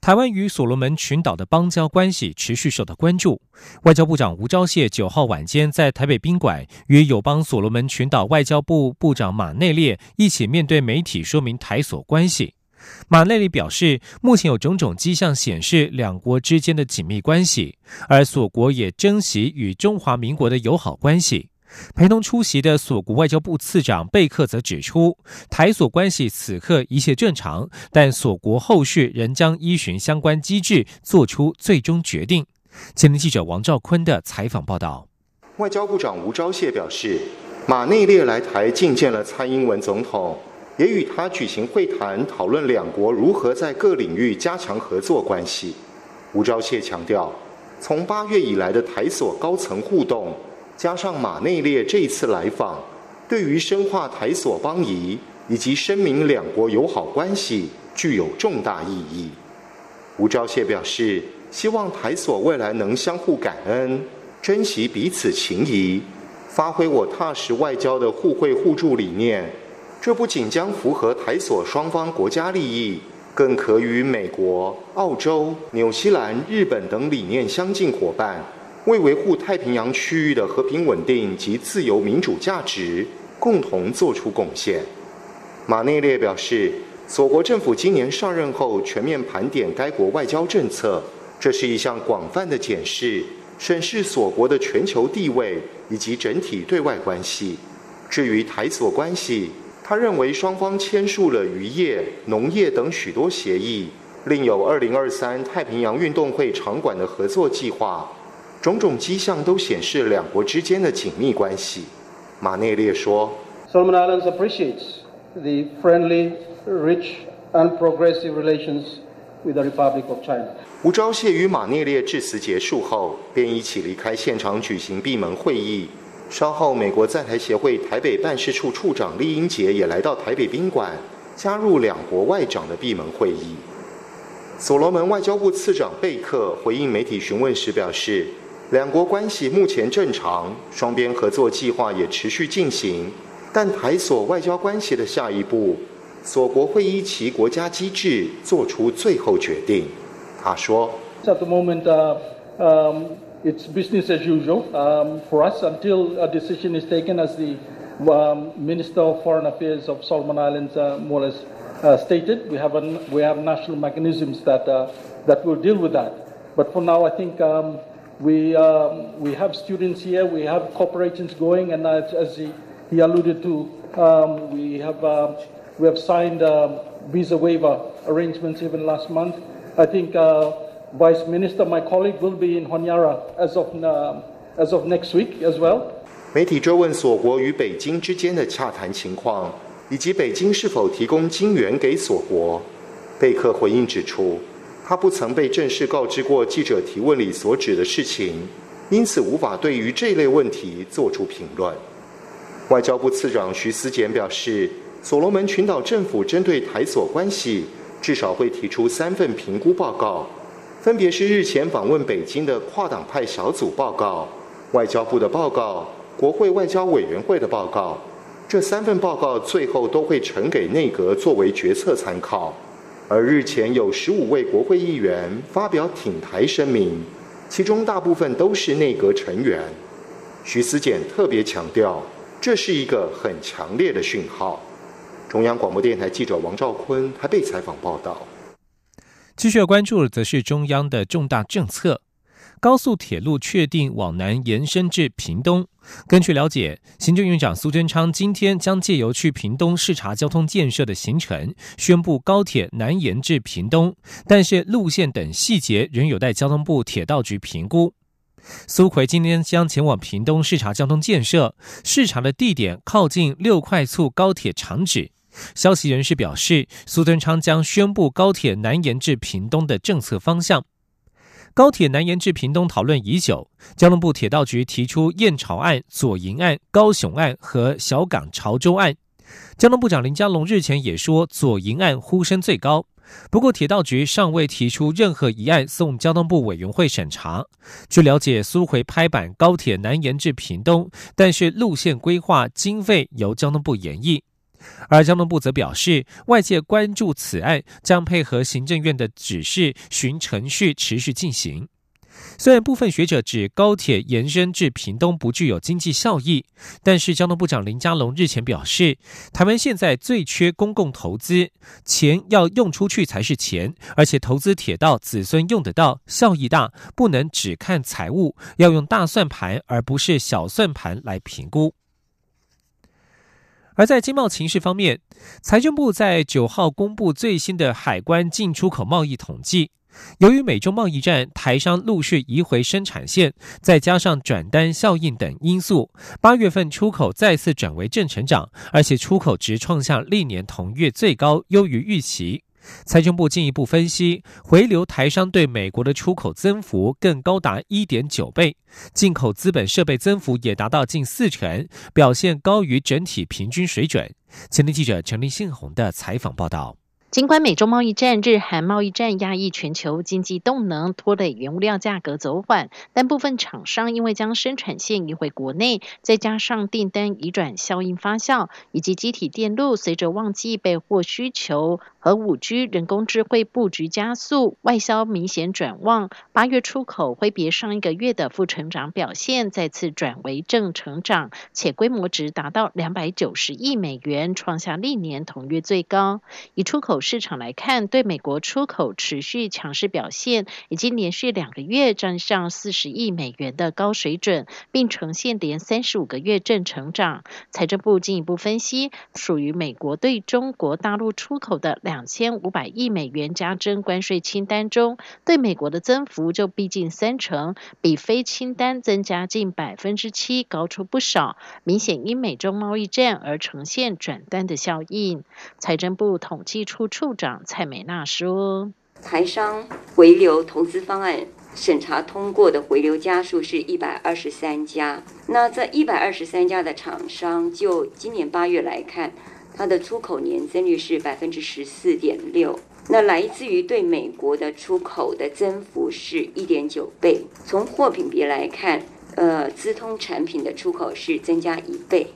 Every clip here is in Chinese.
台湾与所罗门群岛的邦交关系持续受到关注。外交部长吴钊燮九号晚间在台北宾馆与友邦所罗门群岛外交部部长马内列一起面对媒体说明台所关系。马内列表示，目前有种种迹象显示两国之间的紧密关系，而所国也珍惜与中华民国的友好关系。陪同出席的所国外交部次长贝克则指出，台所关系此刻一切正常，但所国后续仍将依循相关机制做出最终决定。前天记者王兆坤的采访报道。外交部长吴钊燮表示，马内列来台觐见了蔡英文总统，也与他举行会谈，讨论两国如何在各领域加强合作关系。吴钊燮强调，从八月以来的台所高层互动。加上马内列这次来访，对于深化台所邦谊以及声明两国友好关系具有重大意义。吴钊燮表示，希望台所未来能相互感恩，珍惜彼此情谊，发挥我踏实外交的互惠互助理念。这不仅将符合台所双方国家利益，更可与美国、澳洲、纽西兰、日本等理念相近伙伴。为维护太平洋区域的和平稳定及自由民主价值，共同作出贡献。马内列表示，所国政府今年上任后全面盘点该国外交政策，这是一项广泛的检视，审视所国的全球地位以及整体对外关系。至于台所关系，他认为双方签署了渔业、农业等许多协议，另有二零二三太平洋运动会场馆的合作计划。种种迹象都显示两国之间的紧密关系。马内列说：“Solomon Islands appreciates the friendly, rich, and progressive relations with the Republic of China.” 吴钊燮与马内列致辞结束后，便一起离开现场举行闭门会议。稍后，美国在台协会台北办事处处长厉英杰也来到台北宾馆，加入两国外长的闭门会议。所罗门外交部次长贝克回应媒体询问时表示。两国关系目前正常，双边合作计划也持续进行。但台所外交关系的下一步，所国会依其国家机制做出最后决定。他说：“At the moment, um, it's business as usual um, for us until a decision is taken, as the um, Minister of Foreign Affairs of Solomon Islands, uh, more or less, uh, stated. We have a, we have national mechanisms that uh, that will deal with that. But for now, I think.” Um, We um, we have students here. We have corporations going, and as, as he, he alluded to, um, we have uh, we have signed uh, visa waiver arrangements even last month. I think uh, Vice Minister, my colleague, will be in Honiara as of uh, as of next week as well. 媒体追问所国与北京之间的洽谈情况，以及北京是否提供金援给所国，贝克回应指出。 他不曾被正式告知过记者提问里所指的事情，因此无法对于这类问题做出评论。外交部次长徐思俭表示，所罗门群岛政府针对台所关系至少会提出三份评估报告，分别是日前访问北京的跨党派小组报告、外交部的报告、国会外交委员会的报告。这三份报告最后都会呈给内阁作为决策参考。而日前有十五位国会议员发表挺台声明，其中大部分都是内阁成员。徐思俭特别强调，这是一个很强烈的讯号。中央广播电台记者王兆坤还被采访报道。继续要关注的则是中央的重大政策。高速铁路确定往南延伸至屏东。根据了解，行政院长苏贞昌今天将借由去屏东视察交通建设的行程，宣布高铁南延至屏东，但是路线等细节仍有待交通部铁道局评估。苏奎今天将前往屏东视察交通建设，视察的地点靠近六快速高铁厂址。消息人士表示，苏贞昌将宣布高铁南延至屏东的政策方向。高铁南延至屏东讨论已久，交通部铁道局提出燕巢案、左营案、高雄案和小港潮州案。交通部长林佳龙日前也说，左营案呼声最高。不过，铁道局尚未提出任何一案送交通部委员会审查。据了解，苏回拍板高铁南延至屏东，但是路线规划经费由交通部演绎。而交通部则表示，外界关注此案，将配合行政院的指示，循程序持续进行。虽然部分学者指高铁延伸至屏东不具有经济效益，但是交通部长林佳龙日前表示，台湾现在最缺公共投资，钱要用出去才是钱，而且投资铁道子孙用得到，效益大，不能只看财务，要用大算盘而不是小算盘来评估。而在经贸情势方面，财政部在九号公布最新的海关进出口贸易统计。由于美中贸易战，台商陆续移回生产线，再加上转单效应等因素，八月份出口再次转为正成长，而且出口值创下历年同月最高，优于预期。财政部进一步分析，回流台商对美国的出口增幅更高达一点九倍，进口资本设备增幅也达到近四成，表现高于整体平均水准。前天记者陈立信宏的采访报道。尽管美中贸易战、日韩贸易战压抑全球经济动能，拖累原物料价格走缓，但部分厂商因为将生产线移回国内，再加上订单移转效应发酵，以及机体电路随着旺季备货需求和五 G 人工智慧布局加速，外销明显转旺。八月出口挥别上一个月的负成长表现，再次转为正成长，且规模值达到两百九十亿美元，创下历年同月最高。以出口市场来看，对美国出口持续强势表现，已经连续两个月站上四十亿美元的高水准，并呈现连三十五个月正成长。财政部进一步分析，属于美国对中国大陆出口的两千五百亿美元加征关税清单中，对美国的增幅就逼近三成，比非清单增加近百分之七高出不少，明显因美中贸易战而呈现转单的效应。财政部统计处。处长蔡美娜说：“台商回流投资方案审查通过的回流家数是一百二十三家。那这一百二十三家的厂商，就今年八月来看，它的出口年增率是百分之十四点六。那来自于对美国的出口的增幅是一点九倍。从货品别来看，呃，资通产品的出口是增加一倍。”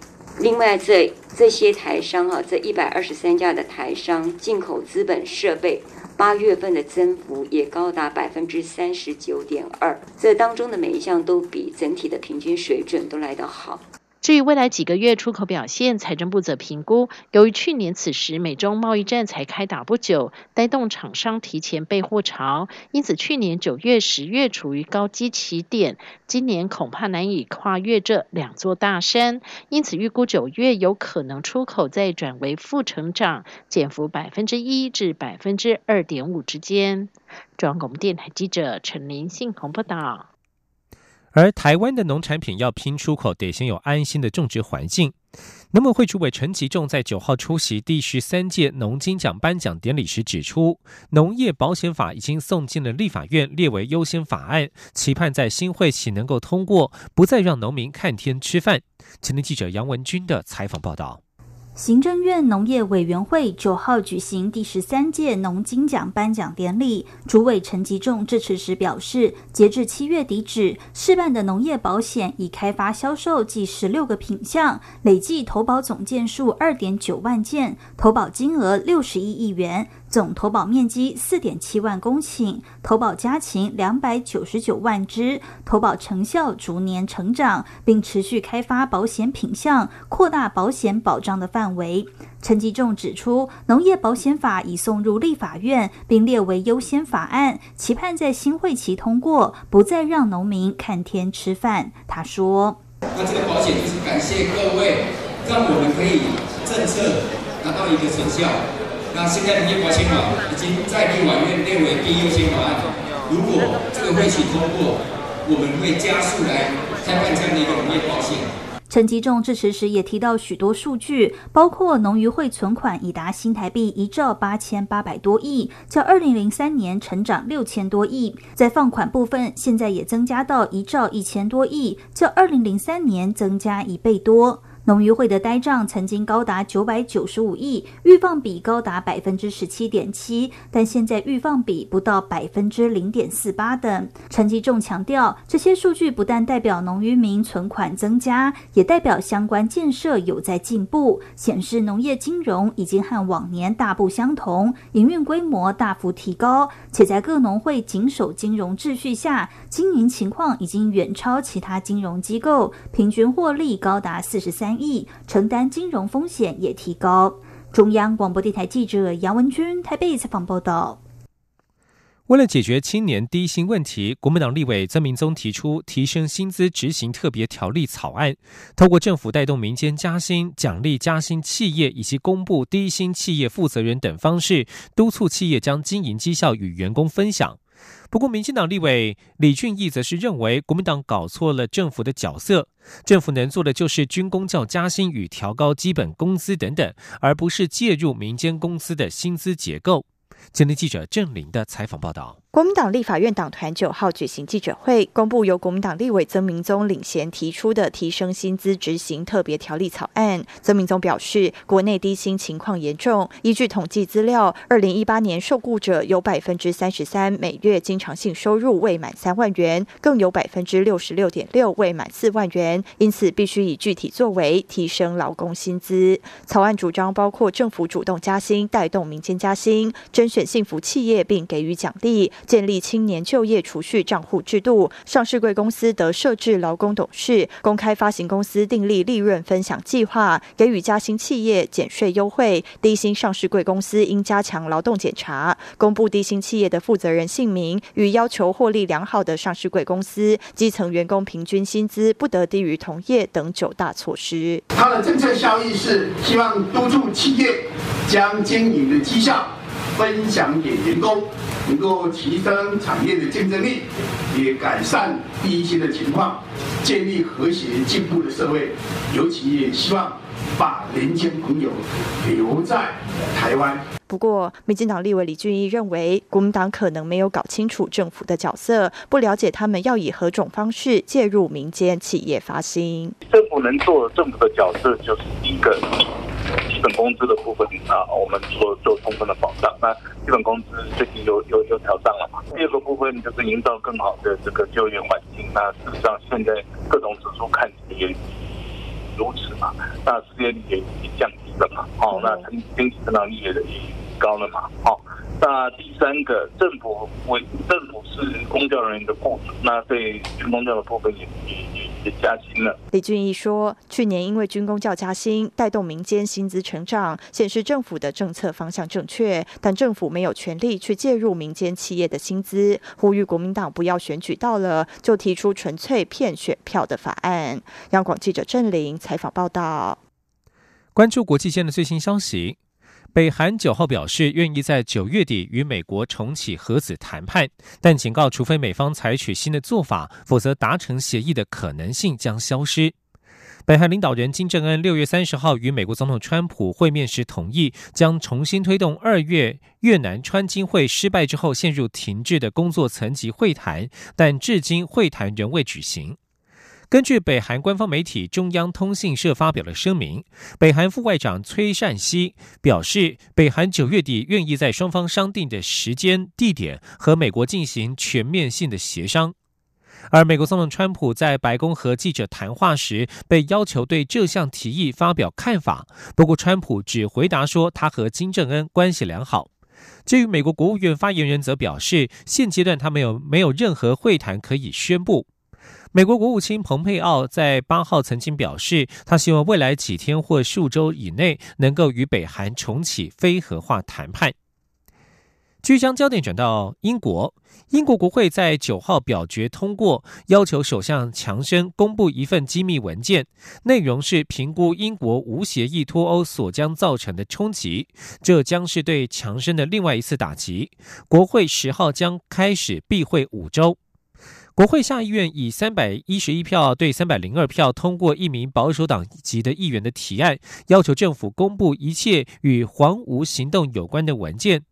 另外，这这些台商哈，这一百二十三家的台商进口资本设备，八月份的增幅也高达百分之三十九点二，这当中的每一项都比整体的平均水准都来得好。至于未来几个月出口表现，财政部则评估，由于去年此时美中贸易战才开打不久，带动厂商提前备货潮，因此去年九月、十月处于高基起点，今年恐怕难以跨越这两座大山，因此预估九月有可能出口再转为负成长，减幅百分之一至百分之二点五之间。中央广播电台记者陈林信鸿报道。而台湾的农产品要拼出口，得先有安心的种植环境。农委会主委陈吉仲在九号出席第十三届农金奖颁奖典礼时指出，农业保险法已经送进了立法院，列为优先法案，期盼在新会期能够通过，不再让农民看天吃饭。前天记者杨文军的采访报道。行政院农业委员会九号举行第十三届农金奖颁奖典礼，主委陈吉仲致辞时表示，截至七月底止，试办的农业保险已开发销售计十六个品项，累计投保总件数二点九万件，投保金额六十亿亿元。总投保面积四点七万公顷，投保家禽两百九十九万只，投保成效逐年成长，并持续开发保险品项，扩大保险保障的范围。陈吉仲指出，农业保险法已送入立法院，并列为优先法案，期盼在新会期通过，不再让农民看天吃饭。他说：“那这个保险就是感谢各位，让我们可以政策达到一个成效。”那现在农业保险法已经在立法院列为第一优先法案，如果这个会期通过，我们会加速来开办这样的一个农业保险。陈吉仲致辞时也提到许多数据，包括农渔会存款已达新台币一兆八千八百多亿，较二零零三年成长六千多亿。在放款部分，现在也增加到一兆一千多亿，较二零零三年增加一倍多。农渔会的呆账曾经高达九百九十五亿，预放比高达百分之十七点七，但现在预放比不到百分之零点四八等。陈吉仲强调，这些数据不但代表农渔民存款增加，也代表相关建设有在进步，显示农业金融已经和往年大不相同，营运规模大幅提高，且在各农会谨守金融秩序下，经营情况已经远超其他金融机构，平均获利高达四十三。意承担金融风险也提高。中央广播电台记者杨文君台北采访报道。为了解决青年低薪问题，国民党立委曾明宗提出提升薪资执行特别条例草案，透过政府带动民间加薪、奖励加薪企业以及公布低薪企业负责人等方式，督促企业将经营绩效与员工分享。不过，民进党立委李俊毅则是认为，国民党搞错了政府的角色，政府能做的就是军工教加薪与调高基本工资等等，而不是介入民间公司的薪资结构。今天记者郑林的采访报道。国民党立法院党团九号举行记者会，公布由国民党立委曾明宗领衔提出的提升薪资执行特别条例草案。曾明宗表示，国内低薪情况严重，依据统计资料，二零一八年受雇者有百分之三十三每月经常性收入未满三万元，更有百分之六十六点六未满四万元，因此必须以具体作为提升劳工薪资。草案主张包括政府主动加薪，带动民间加薪，甄选幸福企业并给予奖励。建立青年就业储蓄账户制度，上市贵公司得设置劳工董事，公开发行公司订立利润分享计划，给予加薪企业减税优惠。低薪上市贵公司应加强劳动检查，公布低薪企业的负责人姓名，与要求获利良好的上市贵公司基层员工平均薪资不得低于同业等九大措施。它的政策效益是希望督促企业将经营的绩效。分享给员工，能够提升产业的竞争力，也改善低薪的情况，建立和谐进步的社会。尤其也希望把年轻朋友留在台湾。不过，民进党立委李俊毅认为，国民党可能没有搞清楚政府的角色，不了解他们要以何种方式介入民间企业发薪。政府能做政府的角色，就是一个。基本工资的部分啊，我们做做充分的保障。那基本工资最近又又又调涨了嘛。第二个部分就是营造更好的这个就业环境。那事实上现在各种指数看起来也如此嘛。那失业率也也降低了嘛。哦，那经经济增长率也也高了嘛。哦，那第三个政府为政府是公教人员的雇主，那对军公教的部分也也。加薪了。李俊毅说，去年因为军工教加薪，带动民间薪资成长，显示政府的政策方向正确，但政府没有权利去介入民间企业的薪资，呼吁国民党不要选举到了就提出纯粹骗选票的法案。央广记者郑玲采访报道。关注国际间的最新消息。北韩九号表示愿意在九月底与美国重启核子谈判，但警告，除非美方采取新的做法，否则达成协议的可能性将消失。北韩领导人金正恩六月三十号与美国总统川普会面时，同意将重新推动二月越南川金会失败之后陷入停滞的工作层级会谈，但至今会谈仍未举行。根据北韩官方媒体中央通信社发表的声明，北韩副外长崔善熙表示，北韩九月底愿意在双方商定的时间、地点和美国进行全面性的协商。而美国总统川普在白宫和记者谈话时，被要求对这项提议发表看法，不过川普只回答说他和金正恩关系良好。至于美国国务院发言人则表示，现阶段他没有没有任何会谈可以宣布。美国国务卿蓬佩奥在八号曾经表示，他希望未来几天或数周以内能够与北韩重启非核化谈判。据将焦点转到英国，英国国会在九号表决通过，要求首相强生公布一份机密文件，内容是评估英国无协议脱欧所将造成的冲击，这将是对强生的另外一次打击。国会十号将开始闭会五周。国会下议院以三百一十一票对三百零二票通过一名保守党籍的议员的提案，要求政府公布一切与黄无行动有关的文件。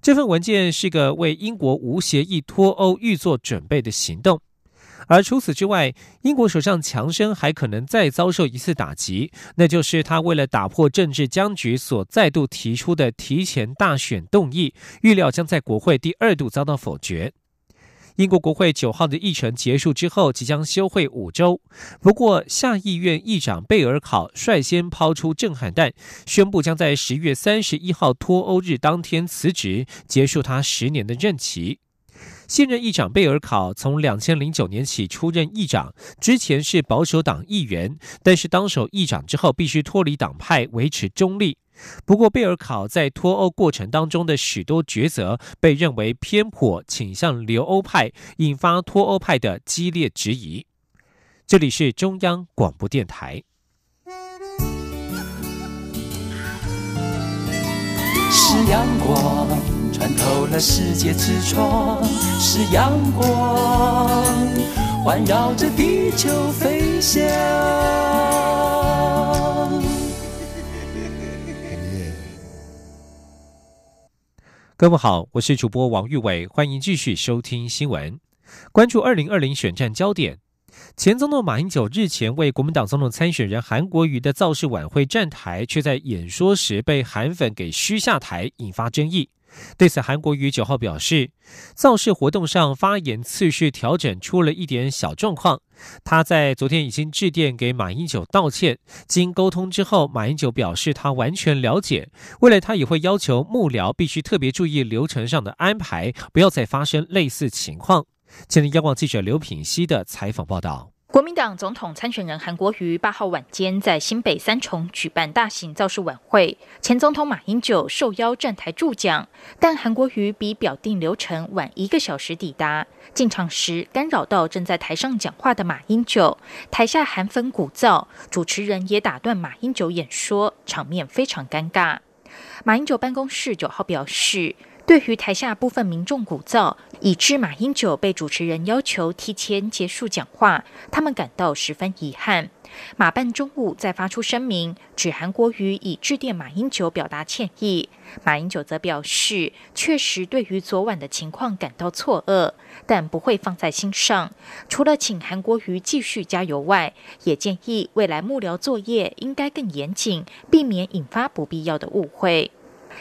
这份文件是个为英国无协议脱欧预做准备的行动。而除此之外，英国首相强生还可能再遭受一次打击，那就是他为了打破政治僵局所再度提出的提前大选动议，预料将在国会第二度遭到否决。英国国会九号的议程结束之后，即将休会五周。不过，下议院议长贝尔考率先抛出震撼弹，宣布将在十月三十一号脱欧日当天辞职，结束他十年的任期。现任议长贝尔考从两千零九年起出任议长，之前是保守党议员，但是当首议长之后必须脱离党派，维持中立。不过，贝尔考在脱欧过程当中的许多抉择被认为偏颇，倾向留欧派，引发脱欧派的激烈质疑。这里是中央广播电台。是阳光穿透了世界之窗，是阳光环绕着地球飞翔。各位好，我是主播王玉伟，欢迎继续收听新闻，关注二零二零选战焦点。前总统马英九日前为国民党总统参选人韩国瑜的造势晚会站台，却在演说时被韩粉给嘘下台，引发争议。对此，韩国瑜九号表示，造势活动上发言次序调整出了一点小状况。他在昨天已经致电给马英九道歉。经沟通之后，马英九表示他完全了解，未来他也会要求幕僚必须特别注意流程上的安排，不要再发生类似情况。前天央广记者刘品熙的采访报道。国民党总统参选人韩国瑜八号晚间在新北三重举办大型造势晚会，前总统马英九受邀站台助讲，但韩国瑜比表定流程晚一个小时抵达，进场时干扰到正在台上讲话的马英九，台下韩粉鼓噪，主持人也打断马英九演说，场面非常尴尬。马英九办公室九号表示。对于台下部分民众鼓噪，以致马英九被主持人要求提前结束讲话，他们感到十分遗憾。马办中午再发出声明，指韩国瑜已致电马英九表达歉意。马英九则表示，确实对于昨晚的情况感到错愕，但不会放在心上。除了请韩国瑜继续加油外，也建议未来幕僚作业应该更严谨，避免引发不必要的误会。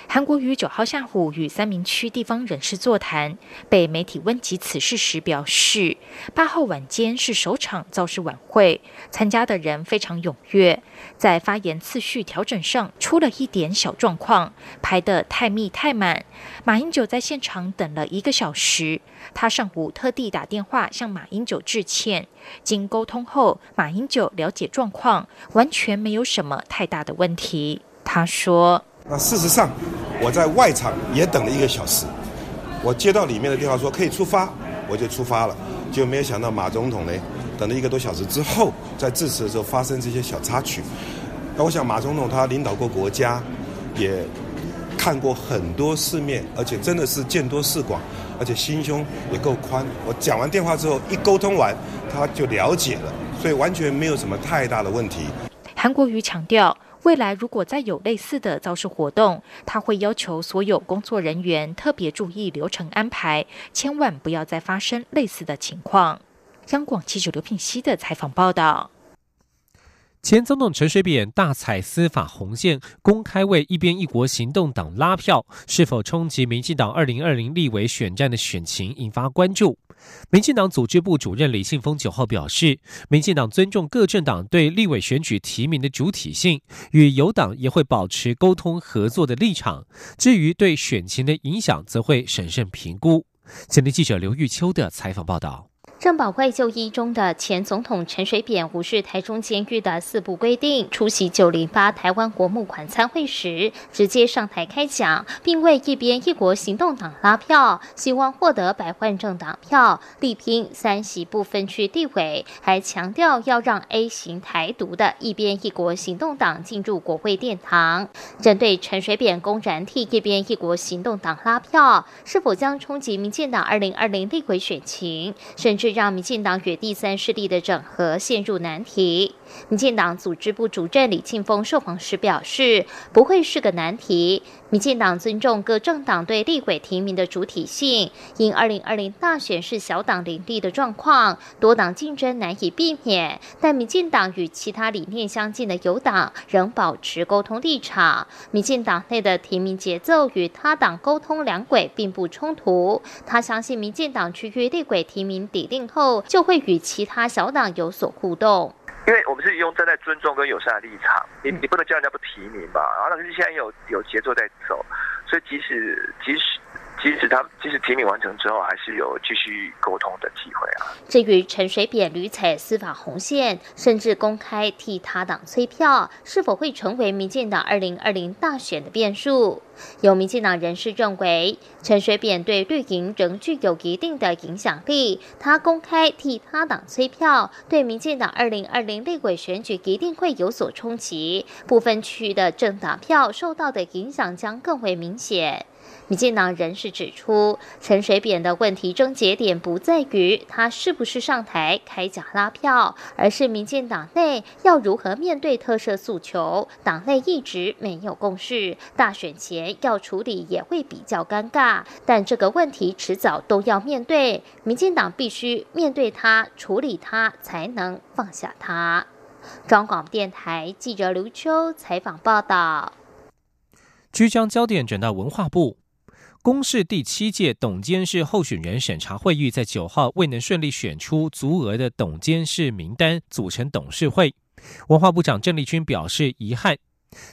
韩国瑜九号下午与三明区地方人士座谈，被媒体问及此事时表示，八号晚间是首场造势晚会，参加的人非常踊跃，在发言次序调整上出了一点小状况，排得太密太满。马英九在现场等了一个小时，他上午特地打电话向马英九致歉，经沟通后，马英九了解状况，完全没有什么太大的问题。他说。那事实上，我在外场也等了一个小时。我接到里面的电话说可以出发，我就出发了。就没有想到马总统呢，等了一个多小时之后，在致辞的时候发生这些小插曲。那我想马总统他领导过国家，也看过很多世面，而且真的是见多识广，而且心胸也够宽。我讲完电话之后，一沟通完，他就了解了，所以完全没有什么太大的问题。韩国瑜强调。未来如果再有类似的造势活动，他会要求所有工作人员特别注意流程安排，千万不要再发生类似的情况。央广记者刘品熙的采访报道。前总统陈水扁大踩司法红线，公开为一边一国行动党拉票，是否冲击民进党二零二零立委选战的选情，引发关注。民进党组织部主任李信峰九号表示，民进党尊重各政党对立委选举提名的主体性，与有党也会保持沟通合作的立场。至于对选情的影响，则会审慎评估。前天记者刘玉秋的采访报道。郑宝贵就医中的前总统陈水扁无视台中监狱的四部规定，出席九零八台湾国募款参会时，直接上台开讲，并为一边一国行动党拉票，希望获得百万政党票，力拼三席不分区地位，还强调要让 A 型台独的一边一国行动党进入国会殿堂。针对陈水扁公然替一边一国行动党拉票，是否将冲击民进党二零二零立委选情，甚至？让民进党与第三势力的整合陷入难题。民进党组织部主任李庆峰受访时表示，不会是个难题。民进党尊重各政党对立委提名的主体性，因二零二零大选是小党林立的状况，多党竞争难以避免。但民进党与其他理念相近的友党仍保持沟通立场。民进党内的提名节奏与他党沟通两轨并不冲突。他相信民进党区域立委提名底定后，就会与其他小党有所互动。因为我们是用站在尊重跟友善的立场，你你不能叫人家不提名吧？然后但是现在有有节奏在走，所以即使即使。即使他即使提名完成之后，还是有继续沟通的机会啊。至于陈水扁屡踩司法红线，甚至公开替他党催票，是否会成为民进党二零二零大选的变数？有民进党人士认为，陈水扁对绿营仍具有一定的影响力，他公开替他党催票，对民进党二零二零立委选举一定会有所冲击，部分区的政党票受到的影响将更为明显。民进党人士指出，陈水扁的问题症结点不在于他是不是上台开假拉票，而是民进党内要如何面对特色诉求。党内一直没有共识，大选前要处理也会比较尴尬。但这个问题迟早都要面对，民进党必须面对它、处理它，才能放下它。中广电台记者刘秋采访报道。将焦点转到文化部。公示第七届董监事候选人审查会议在九号未能顺利选出足额的董监事名单，组成董事会。文化部长郑丽君表示遗憾。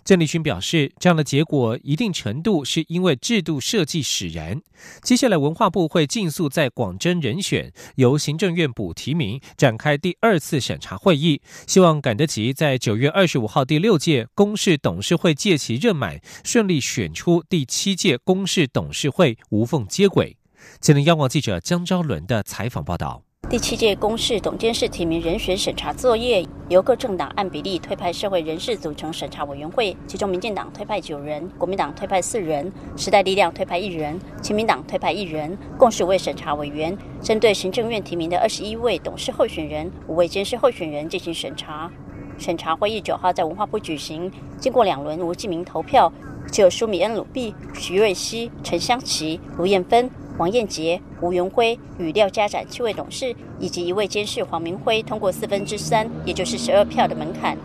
郑丽君表示，这样的结果一定程度是因为制度设计使然。接下来，文化部会尽速在广征人选，由行政院补提名，展开第二次审查会议，希望赶得及在九月二十五号第六届公示董事会届期任满，顺利选出第七届公示董事会，无缝接轨。吉林央广记者江昭伦的采访报道。第七届公示董监事提名人选审查作业，由各政党按比例推派社会人士组成审查委员会，其中民进党推派九人，国民党推派四人，时代力量推派一人，亲民党推派一人，共十位审查委员，针对行政院提名的二十一位董事候选人、五位监事候选人进行审查。审查会议九号在文化部举行，经过两轮无记名投票，就有舒米恩·鲁毕、徐瑞熙、陈香琪、卢燕芬。王彦杰、吴元辉与廖家展七位董事，以及一位监事黄明辉通过四分之三，也就是十二票的门槛。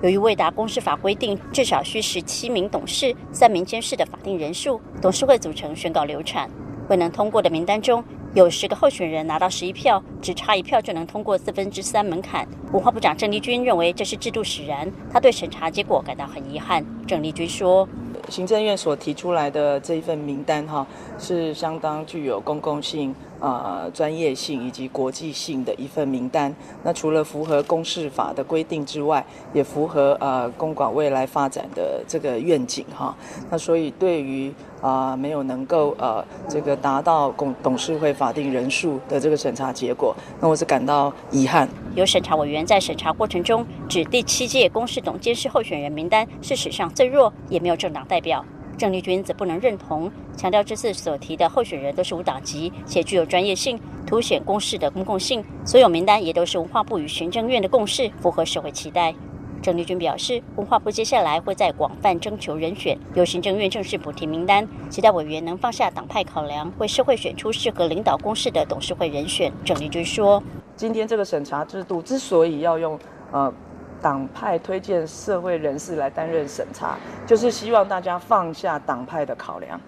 由于未达公司法规定至少需十七名董事、三名监事的法定人数，董事会组成宣告流产。未能通过的名单中有十个候选人拿到十一票，只差一票就能通过四分之三门槛。文化部长郑丽君认为这是制度使然，他对审查结果感到很遗憾。郑丽君说。行政院所提出来的这一份名单，哈，是相当具有公共性。呃，专业性以及国际性的一份名单。那除了符合公示法的规定之外，也符合呃公馆未来发展的这个愿景哈。那所以对于啊没有能够呃这个达到公董事会法定人数的这个审查结果，那我是感到遗憾。有审查委员在审查过程中指第七届公示董监事候选人名单是史上最弱，也没有政党代表。郑丽君则不能认同，强调这次所提的候选人都是无党籍，且具有专业性，凸显公示的公共性。所有名单也都是文化部与行政院的共识，符合社会期待。郑丽君表示，文化部接下来会在广泛征求人选，由行政院正式补提名单，期待委员能放下党派考量，为社会选出适合领导公示的董事会人选。郑丽君说：“今天这个审查制度之所以要用，呃。”党派推荐社会人士来担任审查，就是希望大家放下党派的考量，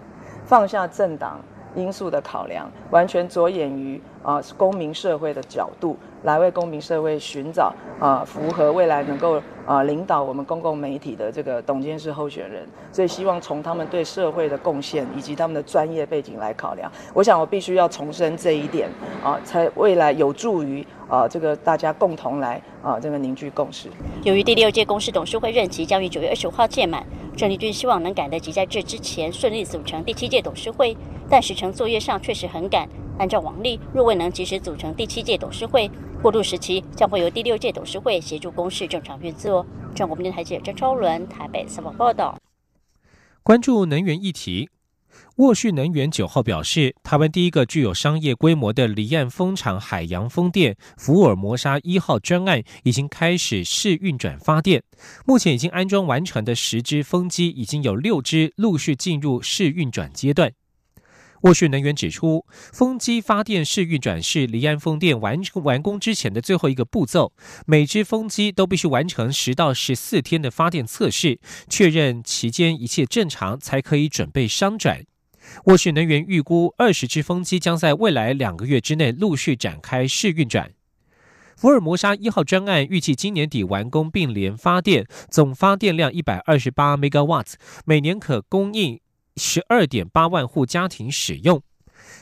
放下政党因素的考量，完全着眼于啊公民社会的角度。来为公民社会寻找啊符合未来能够啊领导我们公共媒体的这个董监事候选人，所以希望从他们对社会的贡献以及他们的专业背景来考量。我想我必须要重申这一点啊，才未来有助于啊这个大家共同来啊这个凝聚共识。由于第六届公司董事会任期将于九月二十五号届满，郑丽君希望能赶得及在这之前顺利组成第七届董事会，但时程作业上确实很赶。按照王例，若未能及时组成第七届董事会，过渡时期将会由第六届董事会协助公事正常运作。中国电台记者张超伦台北采访报道。关注能源议题，沃旭能源九号表示，台湾第一个具有商业规模的离岸风场海洋风电福尔摩沙一号专案已经开始试运转发电，目前已经安装完成的十只风机，已经有六只陆续进入试运转阶段。沃旭能源指出，风机发电试运转是离岸风电完成完工之前的最后一个步骤，每只风机都必须完成十到十四天的发电测试，确认期间一切正常，才可以准备商转。沃旭能源预估，二十只风机将在未来两个月之内陆续展开试运转。福尔摩沙一号专案预计今年底完工并联发电，总发电量一百二十八兆瓦每年可供应十二点八万户家庭使用。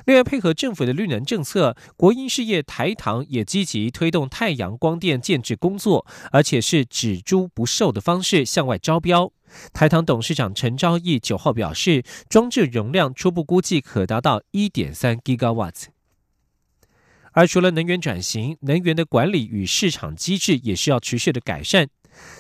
另外，配合政府的绿能政策，国营事业台糖也积极推动太阳光电建制工作，而且是只租不售的方式向外招标。台糖董事长陈昭义九号表示，装置容量初步估计可达到一点三 gigawatt。而除了能源转型，能源的管理与市场机制也是要持续的改善。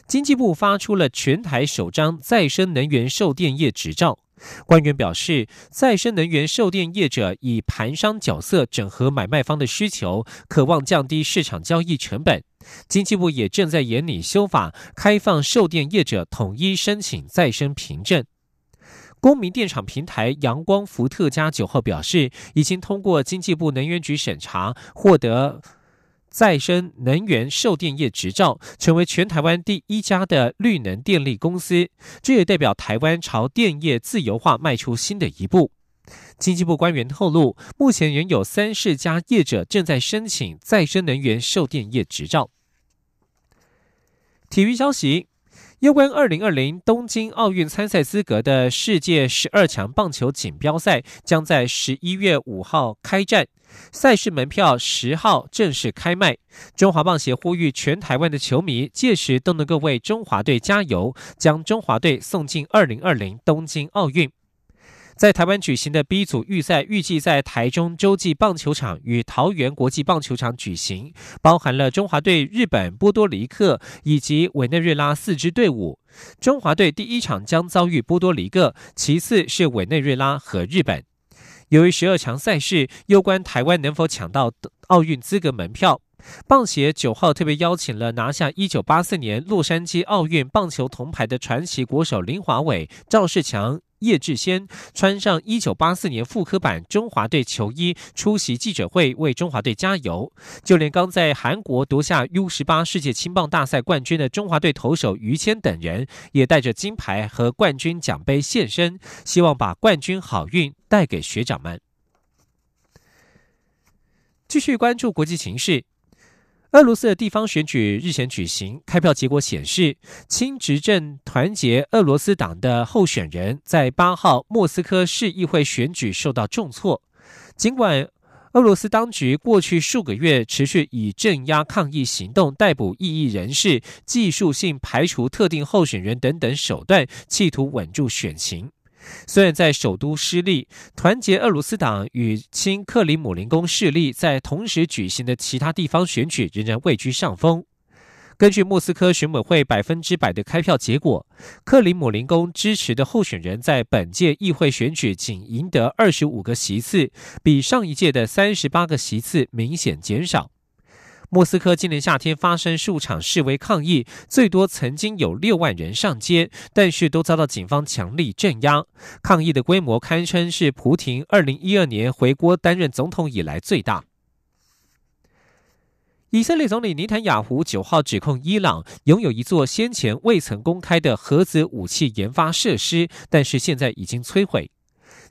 经济部发出了全台首张再生能源售电业执照。官员表示，再生能源售电业者以盘商角色整合买卖方的需求，渴望降低市场交易成本。经济部也正在研拟修法，开放售电业者统一申请再生凭证。公民电厂平台阳光伏特加九号表示，已经通过经济部能源局审查，获得。再生能源售电业执照，成为全台湾第一家的绿能电力公司。这也代表台湾朝电业自由化迈出新的一步。经济部官员透露，目前仍有三十家业者正在申请再生能源售电业执照。体育消息：有关二零二零东京奥运参赛资格的世界十二强棒球锦标赛，将在十一月五号开战。赛事门票十号正式开卖，中华棒协呼吁全台湾的球迷届时都能够为中华队加油，将中华队送进二零二零东京奥运。在台湾举行的 B 组预赛，预计在台中洲际棒球场与桃园国际棒球场举行，包含了中华队、日本、波多黎各以及委内瑞拉四支队伍。中华队第一场将遭遇波多黎各，其次是委内瑞拉和日本。由于十二强赛事攸关台湾能否抢到奥运资格门票，棒协九号特别邀请了拿下一九八四年洛杉矶奥运棒球铜牌的传奇国手林华伟、赵世强。叶志先穿上一九八四年复刻版中华队球衣出席记者会，为中华队加油。就连刚在韩国夺下 U 十八世界青棒大赛冠军的中华队投手于谦等人，也带着金牌和冠军奖杯现身，希望把冠军好运带给学长们。继续关注国际形势。俄罗斯的地方选举日前举行，开票结果显示，亲执政团结俄罗斯党的候选人在八号莫斯科市议会选举受到重挫。尽管俄罗斯当局过去数个月持续以镇压抗议行动、逮捕异议人士、技术性排除特定候选人等等手段，企图稳住选情。虽然在首都失利，团结俄罗斯党与亲克里姆林宫势力在同时举行的其他地方选举仍然位居上风。根据莫斯科选委会百分之百的开票结果，克里姆林宫支持的候选人在本届议会选举仅赢得二十五个席次，比上一届的三十八个席次明显减少。莫斯科今年夏天发生数场示威抗议，最多曾经有六万人上街，但是都遭到警方强力镇压。抗议的规模堪称是普廷二零一二年回国担任总统以来最大。以色列总理尼坦雅胡九号指控伊朗拥有一座先前未曾公开的核子武器研发设施，但是现在已经摧毁。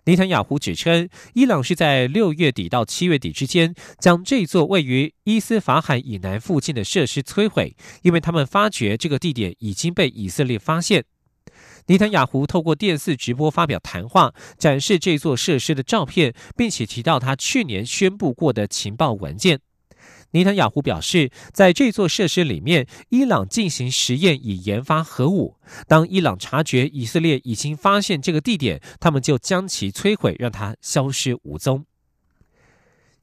尼坦雅胡指称，伊朗是在六月底到七月底之间将这座位于伊斯法罕以南附近的设施摧毁，因为他们发觉这个地点已经被以色列发现。尼坦雅胡透过电视直播发表谈话，展示这座设施的照片，并且提到他去年宣布过的情报文件。尼坦雅胡表示，在这座设施里面，伊朗进行实验以研发核武。当伊朗察觉以色列已经发现这个地点，他们就将其摧毁，让它消失无踪。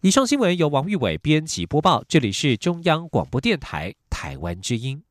以上新闻由王玉伟编辑播报，这里是中央广播电台台湾之音。